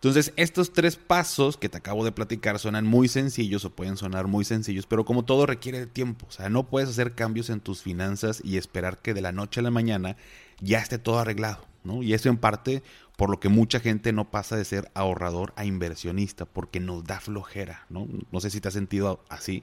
Entonces, estos tres pasos que te acabo de platicar suenan muy sencillos o pueden sonar muy sencillos, pero como todo requiere tiempo, o sea, no puedes hacer cambios en tus finanzas y esperar que de la noche a la mañana ya esté todo arreglado, ¿no? Y eso en parte por lo que mucha gente no pasa de ser ahorrador a inversionista, porque nos da flojera, ¿no? No sé si te has sentido así.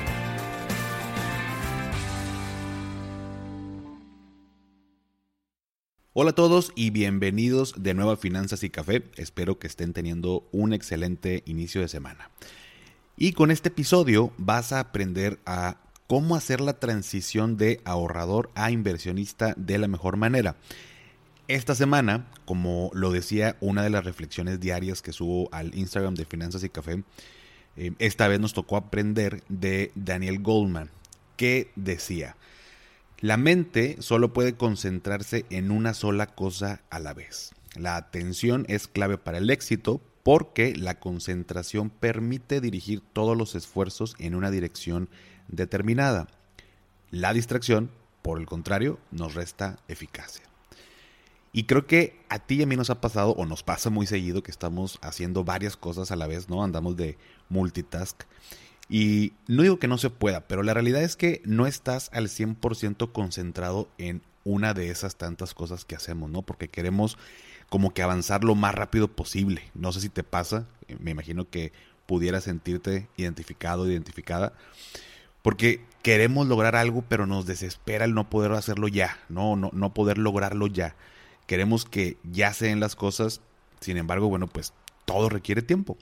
Hola a todos y bienvenidos de nuevo a Finanzas y Café. Espero que estén teniendo un excelente inicio de semana. Y con este episodio vas a aprender a cómo hacer la transición de ahorrador a inversionista de la mejor manera. Esta semana, como lo decía una de las reflexiones diarias que subo al Instagram de Finanzas y Café, eh, esta vez nos tocó aprender de Daniel Goldman, que decía, la mente solo puede concentrarse en una sola cosa a la vez. La atención es clave para el éxito porque la concentración permite dirigir todos los esfuerzos en una dirección determinada. La distracción, por el contrario, nos resta eficacia. Y creo que a ti y a mí nos ha pasado, o nos pasa muy seguido, que estamos haciendo varias cosas a la vez, ¿no? Andamos de multitask. Y no digo que no se pueda, pero la realidad es que no estás al 100% concentrado en una de esas tantas cosas que hacemos, ¿no? Porque queremos como que avanzar lo más rápido posible. No sé si te pasa, eh, me imagino que pudieras sentirte identificado, identificada, porque queremos lograr algo, pero nos desespera el no poder hacerlo ya, no, no, no poder lograrlo ya. Queremos que ya sean las cosas, sin embargo, bueno, pues todo requiere tiempo.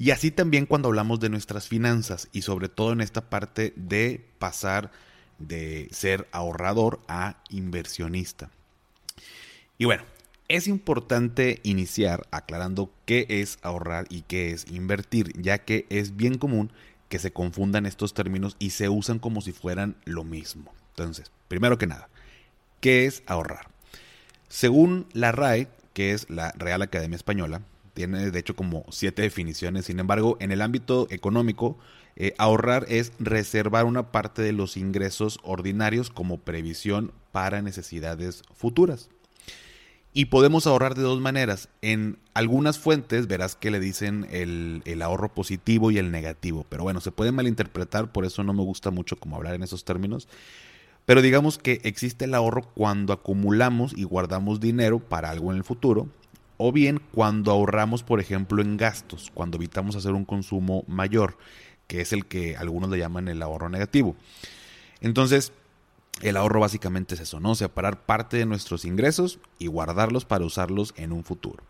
Y así también cuando hablamos de nuestras finanzas y sobre todo en esta parte de pasar de ser ahorrador a inversionista. Y bueno, es importante iniciar aclarando qué es ahorrar y qué es invertir, ya que es bien común que se confundan estos términos y se usan como si fueran lo mismo. Entonces, primero que nada, ¿qué es ahorrar? Según la RAE, que es la Real Academia Española, tiene de hecho como siete definiciones. Sin embargo, en el ámbito económico, eh, ahorrar es reservar una parte de los ingresos ordinarios como previsión para necesidades futuras. Y podemos ahorrar de dos maneras. En algunas fuentes verás que le dicen el, el, ahorro positivo y el negativo. Pero bueno, se puede malinterpretar, por eso no me gusta mucho como hablar en esos términos. Pero digamos que existe el ahorro cuando acumulamos y guardamos dinero para algo en el futuro o bien cuando ahorramos, por ejemplo, en gastos, cuando evitamos hacer un consumo mayor, que es el que algunos le llaman el ahorro negativo. Entonces, el ahorro básicamente es eso, ¿no? Separar parte de nuestros ingresos y guardarlos para usarlos en un futuro.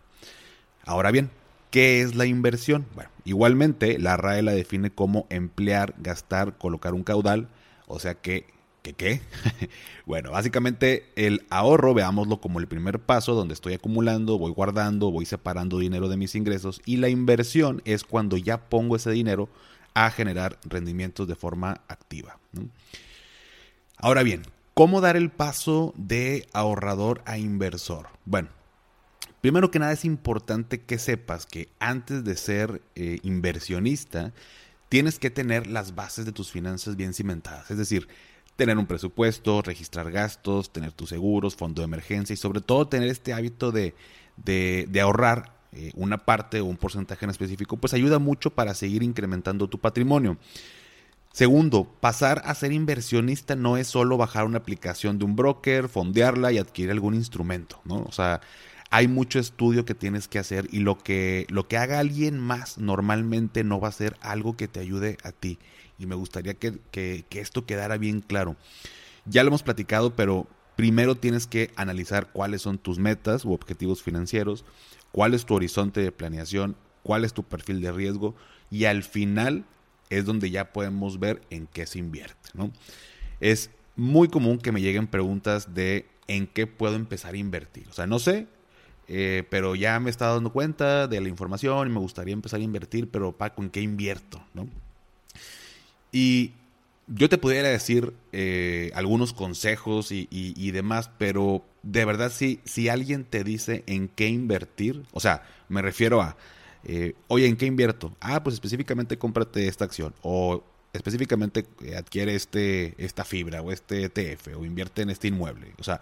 Ahora bien, ¿qué es la inversión? Bueno, igualmente la RAE la define como emplear, gastar, colocar un caudal, o sea que ¿Qué qué? bueno, básicamente el ahorro, veámoslo como el primer paso donde estoy acumulando, voy guardando, voy separando dinero de mis ingresos y la inversión es cuando ya pongo ese dinero a generar rendimientos de forma activa. Ahora bien, ¿cómo dar el paso de ahorrador a inversor? Bueno, primero que nada es importante que sepas que antes de ser eh, inversionista, tienes que tener las bases de tus finanzas bien cimentadas. Es decir, tener un presupuesto, registrar gastos, tener tus seguros, fondo de emergencia y sobre todo tener este hábito de, de, ahorrar eh, una parte o un porcentaje en específico, pues ayuda mucho para seguir incrementando tu patrimonio. Segundo, pasar a ser inversionista no es solo bajar una aplicación de un broker, fondearla y adquirir algún instrumento, ¿no? O sea, hay mucho estudio que tienes que hacer y lo que, lo que haga alguien más normalmente no va a ser algo que te ayude a ti y me gustaría que, esto quedara bien claro. Ya lo hemos platicado, pero primero tienes que analizar cuáles son tus metas u objetivos financieros, cuál es tu horizonte de planeación, cuál es tu perfil de riesgo y al final es donde ya podemos ver en qué se invierte. ¿no? Es muy común que me lleguen preguntas de en qué puedo empezar a invertir. O sea, no sé, eh, pero ya me estado dando cuenta de la información y me gustaría empezar a invertir, pero Paco, ¿en qué invierto? ¿no? Y yo te pudiera decir eh, algunos consejos y, demás, pero de verdad si, si alguien te dice en qué invertir, o sea, me refiero a, eh, oye, ¿en qué invierto? Ah, pues específicamente cómprate esta acción o específicamente eh, adquiere este, esta fibra o este ETF o invierte en este inmueble. O sea,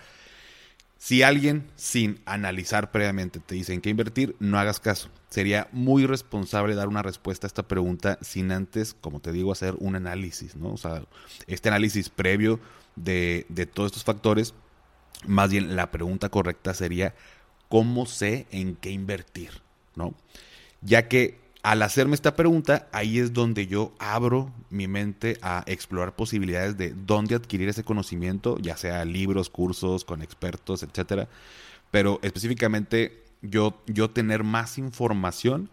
si alguien sin analizar previamente te dice en qué invertir, no hagas caso. Sería muy responsable dar una respuesta a esta pregunta sin antes, como te digo, hacer un análisis, ¿no? O sea, este análisis previo de, de todos estos factores, más bien la pregunta correcta sería, ¿cómo sé en qué invertir? ¿No? Ya que al hacerme esta pregunta, ahí es donde yo abro mi mente a explorar posibilidades de dónde adquirir ese conocimiento, ya sea libros, cursos, con expertos, etcétera. Pero específicamente yo, yo tener más información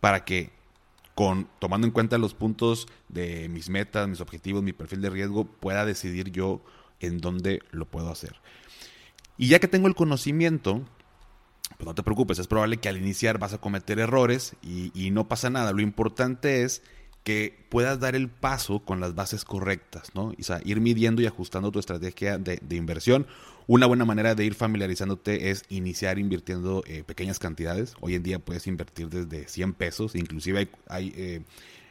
para que, con, tomando en cuenta los puntos de mis metas, mis objetivos, mi perfil de riesgo, pueda decidir yo en dónde lo puedo hacer. Y ya que tengo el conocimiento, pues no te preocupes, es probable que al iniciar vas a cometer errores y, no pasa nada. Lo importante es que puedas dar el paso con las bases correctas, ¿no? O sea, ir midiendo y ajustando tu estrategia de, inversión. Una buena manera de ir familiarizándote es iniciar invirtiendo eh, pequeñas cantidades. Hoy en día puedes invertir desde 100 pesos, inclusive hay, eh,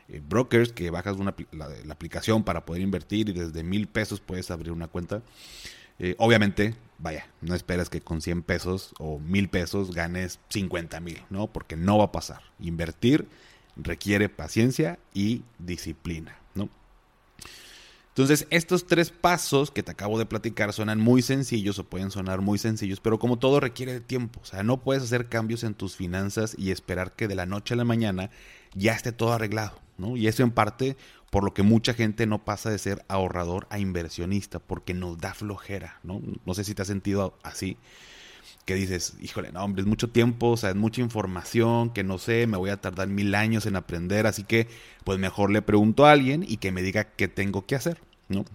eh, brokers que bajas la, la, aplicación para poder invertir y desde mil pesos puedes abrir una cuenta. Eh, obviamente, vaya, no esperas que con 100 pesos o 1000 pesos ganes 50 mil, ¿no? Porque no va a pasar. Invertir requiere paciencia y disciplina, ¿no? Entonces, estos tres pasos que te acabo de platicar suenan muy sencillos o pueden sonar muy sencillos, pero como todo requiere de tiempo, o sea, no puedes hacer cambios en tus finanzas y esperar que de la noche a la mañana ya esté todo arreglado, ¿no? Y eso en parte por lo que mucha gente no pasa de ser ahorrador a inversionista, porque nos da flojera, ¿no? No sé si te has sentido así, que dices, híjole, no, hombre, es mucho tiempo, o sea, es mucha información, que no sé, me voy a tardar mil años en aprender, así que pues mejor le pregunto a alguien y que me diga qué tengo que hacer, ¿no?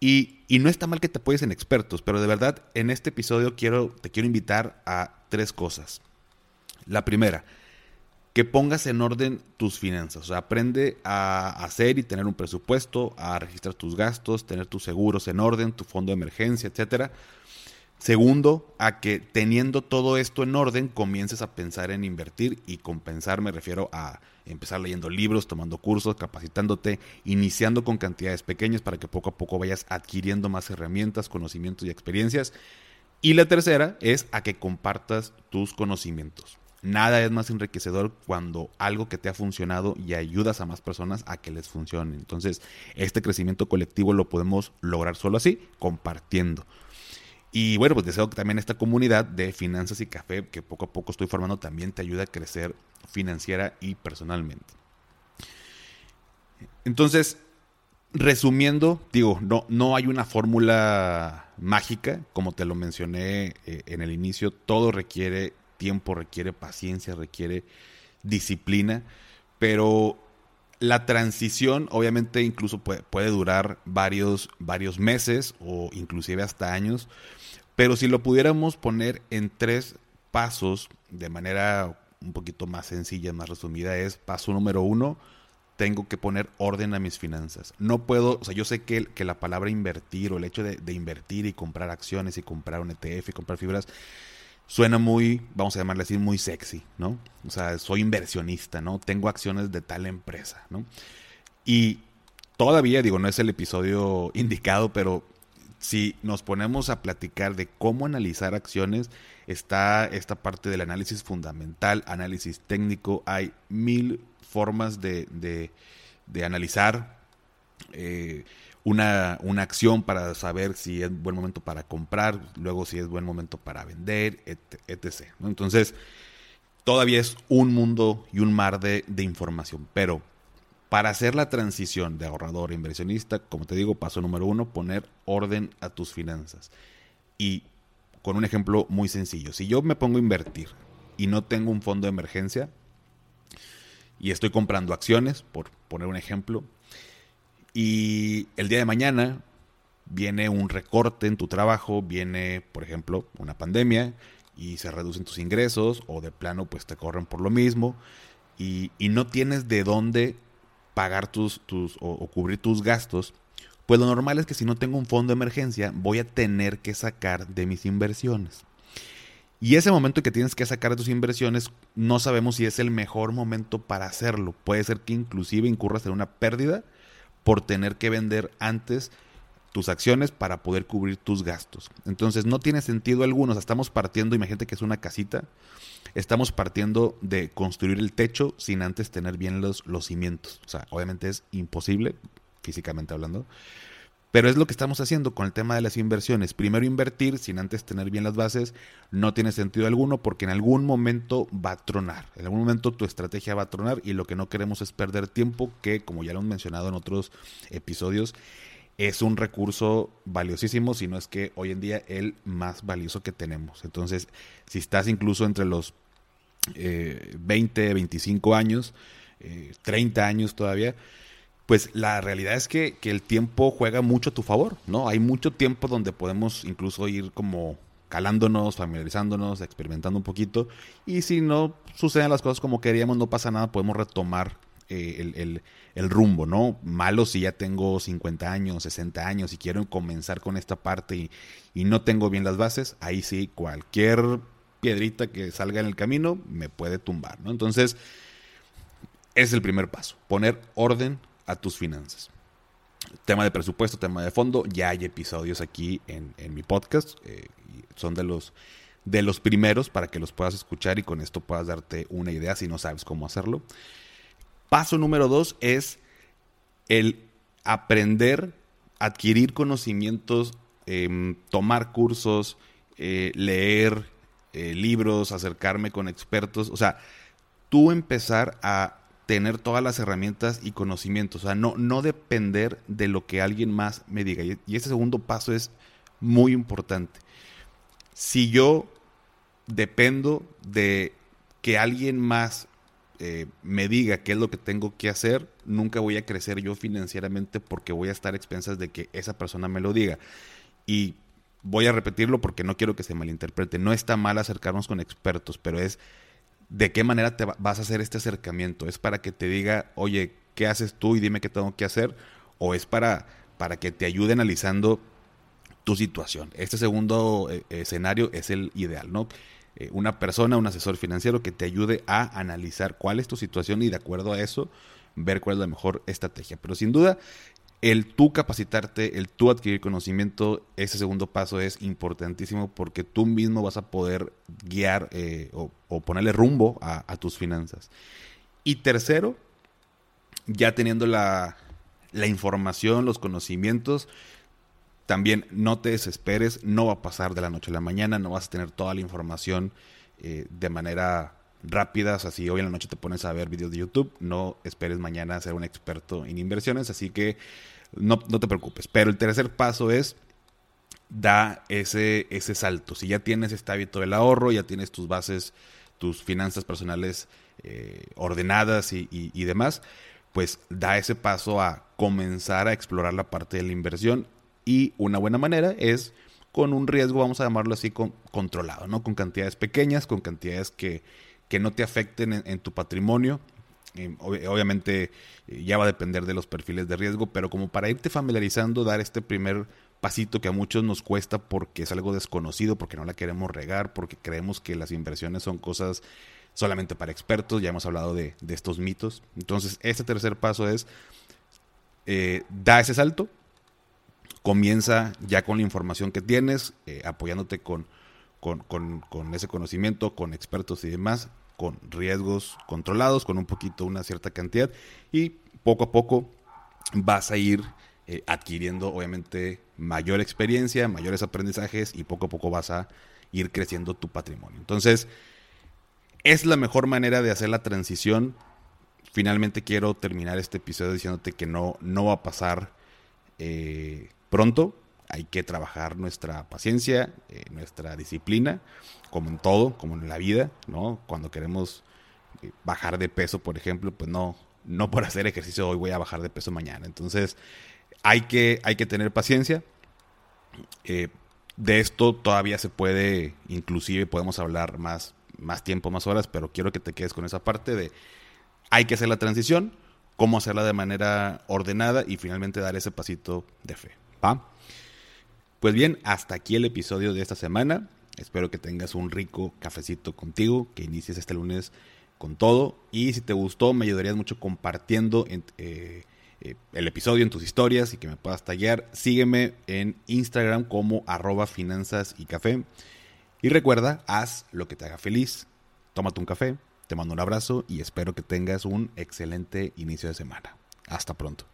Y, y no está mal que te apoyes en expertos, pero de verdad, en este episodio quiero, te quiero invitar a tres cosas. La primera, que pongas en orden tus finanzas. O sea, aprende a hacer y tener un presupuesto, a registrar tus gastos, tener tus seguros en orden, tu fondo de emergencia, etcétera. Segundo, a que teniendo todo esto en orden, comiences a pensar en invertir y compensar, me refiero a empezar leyendo libros, tomando cursos, capacitándote, iniciando con cantidades pequeñas para que poco a poco vayas adquiriendo más herramientas, conocimientos y experiencias. Y la tercera es a que compartas tus conocimientos. Nada es más enriquecedor cuando algo que te ha funcionado y ayudas a más personas a que les funcione. Entonces, este crecimiento colectivo lo podemos lograr solo así, compartiendo. Y bueno, pues deseo que también esta comunidad de finanzas y café que poco a poco estoy formando también te ayude a crecer financiera y personalmente. Entonces, resumiendo, digo, no, no hay una fórmula mágica, como te lo mencioné eh, en el inicio, todo requiere tiempo, requiere paciencia, requiere disciplina, pero la transición obviamente incluso puede, durar varios, varios meses o inclusive hasta años, pero si lo pudiéramos poner en tres pasos de manera un poquito más sencilla, más resumida, es paso número uno, tengo que poner orden a mis finanzas. No puedo, o sea, yo sé que, que la palabra invertir o el hecho de, de, invertir y comprar acciones y comprar un ETF y comprar fibras suena muy, vamos a llamarle así, muy sexy, ¿no? O sea, soy inversionista, ¿no? Tengo acciones de tal empresa, ¿no? Y todavía, digo, no es el episodio indicado, pero si nos ponemos a platicar de cómo analizar acciones, está esta parte del análisis fundamental, análisis técnico, hay mil formas de, de, de analizar. Eh, una, una, acción para saber si es buen momento para comprar, luego si es buen momento para vender, etc. Entonces, todavía es un mundo y un mar de, de, información, pero para hacer la transición de ahorrador a inversionista, como te digo, paso número uno, poner orden a tus finanzas. Y con un ejemplo muy sencillo, si yo me pongo a invertir y no tengo un fondo de emergencia y estoy comprando acciones, por poner un ejemplo, y el día de mañana viene un recorte en tu trabajo, viene, por ejemplo, una pandemia y se reducen tus ingresos o de plano pues te corren por lo mismo y, no tienes de dónde pagar tus, tus o, cubrir tus gastos, pues lo normal es que si no tengo un fondo de emergencia, voy a tener que sacar de mis inversiones. Y ese momento que tienes que sacar de tus inversiones, no sabemos si es el mejor momento para hacerlo. Puede ser que inclusive incurras en una pérdida por tener que vender antes tus acciones para poder cubrir tus gastos. Entonces no tiene sentido alguno. estamos partiendo, imagínate que es una casita, estamos partiendo de construir el techo sin antes tener bien los, los cimientos. O sea, obviamente es imposible, físicamente hablando. Pero es lo que estamos haciendo con el tema de las inversiones. Primero invertir sin antes tener bien las bases no tiene sentido alguno porque en algún momento va a tronar. En algún momento tu estrategia va a tronar y lo que no queremos es perder tiempo que, como ya lo han mencionado en otros episodios, es un recurso valiosísimo, si no es que hoy en día el más valioso que tenemos. Entonces, si estás incluso entre los 20, eh, 25 años, 30 eh, años todavía, pues la realidad es que, que, el tiempo juega mucho a tu favor, ¿no? Hay mucho tiempo donde podemos incluso ir como calándonos, familiarizándonos, experimentando un poquito, y si no suceden las cosas como queríamos, no pasa nada, podemos retomar eh, el, rumbo, ¿no? Malo si ya tengo 50 años, 60 años y quiero comenzar con esta parte y, no tengo bien las bases, ahí sí, cualquier piedrita que salga en el camino me puede tumbar, ¿no? Entonces, es el primer paso, poner orden a tus finanzas. Tema de presupuesto, tema de fondo, ya hay episodios aquí en, mi podcast, eh, son de los, de los primeros para que los puedas escuchar y con esto puedas darte una idea si no sabes cómo hacerlo. Paso número dos es el aprender, adquirir conocimientos, em, tomar cursos, eh, leer eh, libros, acercarme con expertos. O sea, tú empezar a tener todas las herramientas y conocimientos. O sea, no, no depender de lo que alguien más me diga. Y, y ese segundo paso es muy importante. Si yo dependo de que alguien más eh, me diga qué es lo que tengo que hacer, nunca voy a crecer yo financieramente porque voy a estar a expensas de que esa persona me lo diga. Y voy a repetirlo porque no quiero que se malinterprete. No está mal acercarnos con expertos, pero es de qué manera te vas a hacer este acercamiento. ¿Es para que te diga, oye, ¿qué haces tú y dime qué tengo que hacer? ¿O es para, para que te ayude analizando tu situación? Este segundo eh, escenario es el ideal, ¿no? Eh, una persona, un asesor financiero que te ayude a analizar cuál es tu situación y de acuerdo a eso ver cuál es la mejor estrategia. Pero sin duda, el tú capacitarte, el tú adquirir conocimiento, ese segundo paso es importantísimo porque tú mismo vas a poder guiar eh, o, ponerle rumbo a, tus finanzas. Y tercero, ya teniendo la, la información, los conocimientos, también no te desesperes, no va a pasar de la noche a la mañana, no vas a tener toda la información eh, de manera rápida. O sea, si hoy en la noche te pones a ver videos de YouTube, no esperes mañana ser un experto en inversiones, así que no, te preocupes. Pero el tercer paso es da ese, ese salto. Si ya tienes este hábito del ahorro, ya tienes tus bases, tus finanzas personales eh, ordenadas y, y, demás, pues da ese paso a comenzar a explorar la parte de la inversión y una buena manera es con un riesgo, vamos a llamarlo así, controlado, ¿no? Con cantidades pequeñas, con cantidades que, que no te afecten en, tu patrimonio. Eh, obviamente eh, ya va a depender de los perfiles de riesgo, pero como para irte familiarizando, dar este primer pasito que a muchos nos cuesta porque es algo desconocido, porque no la queremos regar, porque creemos que las inversiones son cosas solamente para expertos, ya hemos hablado de, estos mitos. Entonces, este tercer paso es, eh, da ese salto, comienza ya con la información que tienes, apoyándote con, con, ese conocimiento, con expertos y demás, con riesgos controlados, con un poquito, una cierta cantidad, y poco a poco vas a ir eh, adquiriendo, obviamente, mayor experiencia, mayores aprendizajes, y poco a poco vas a ir creciendo tu patrimonio. Entonces, es la mejor manera de hacer la transición. Finalmente quiero terminar este episodio diciéndote que no, no va a pasar eh, pronto. Hay que trabajar nuestra paciencia, eh, nuestra disciplina, como en todo, como en la vida, ¿no? Cuando queremos eh, bajar de peso, por ejemplo, pues no, no por hacer ejercicio hoy voy a bajar de peso mañana. Entonces, hay que, hay que tener paciencia. Eh, de esto todavía se puede, inclusive podemos hablar más, más tiempo, más horas, pero quiero que te quedes con esa parte de hay que hacer la transición cómo hacerla de manera ordenada y finalmente dar ese pasito de fe. ¿va? Pues bien, hasta aquí el episodio de esta semana. Espero que tengas un rico cafecito contigo, que inicies este lunes con todo. Y si te gustó, me ayudarías mucho compartiendo eh, eh, el episodio en tus historias y que me puedas tallar. Sígueme en Instagram como arroba finanzas y café. Y recuerda, haz lo que te haga feliz. Tómate un café, te mando un abrazo y espero que tengas un excelente inicio de semana. Hasta pronto.